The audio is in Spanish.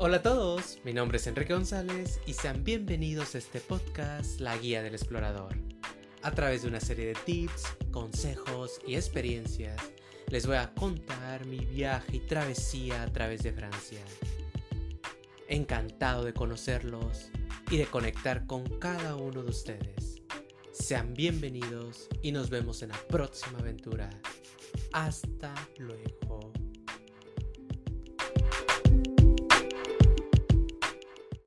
Hola a todos, mi nombre es Enrique González y sean bienvenidos a este podcast La Guía del Explorador. A través de una serie de tips, consejos y experiencias, les voy a contar mi viaje y travesía a través de Francia. Encantado de conocerlos y de conectar con cada uno de ustedes. Sean bienvenidos y nos vemos en la próxima aventura. Hasta luego.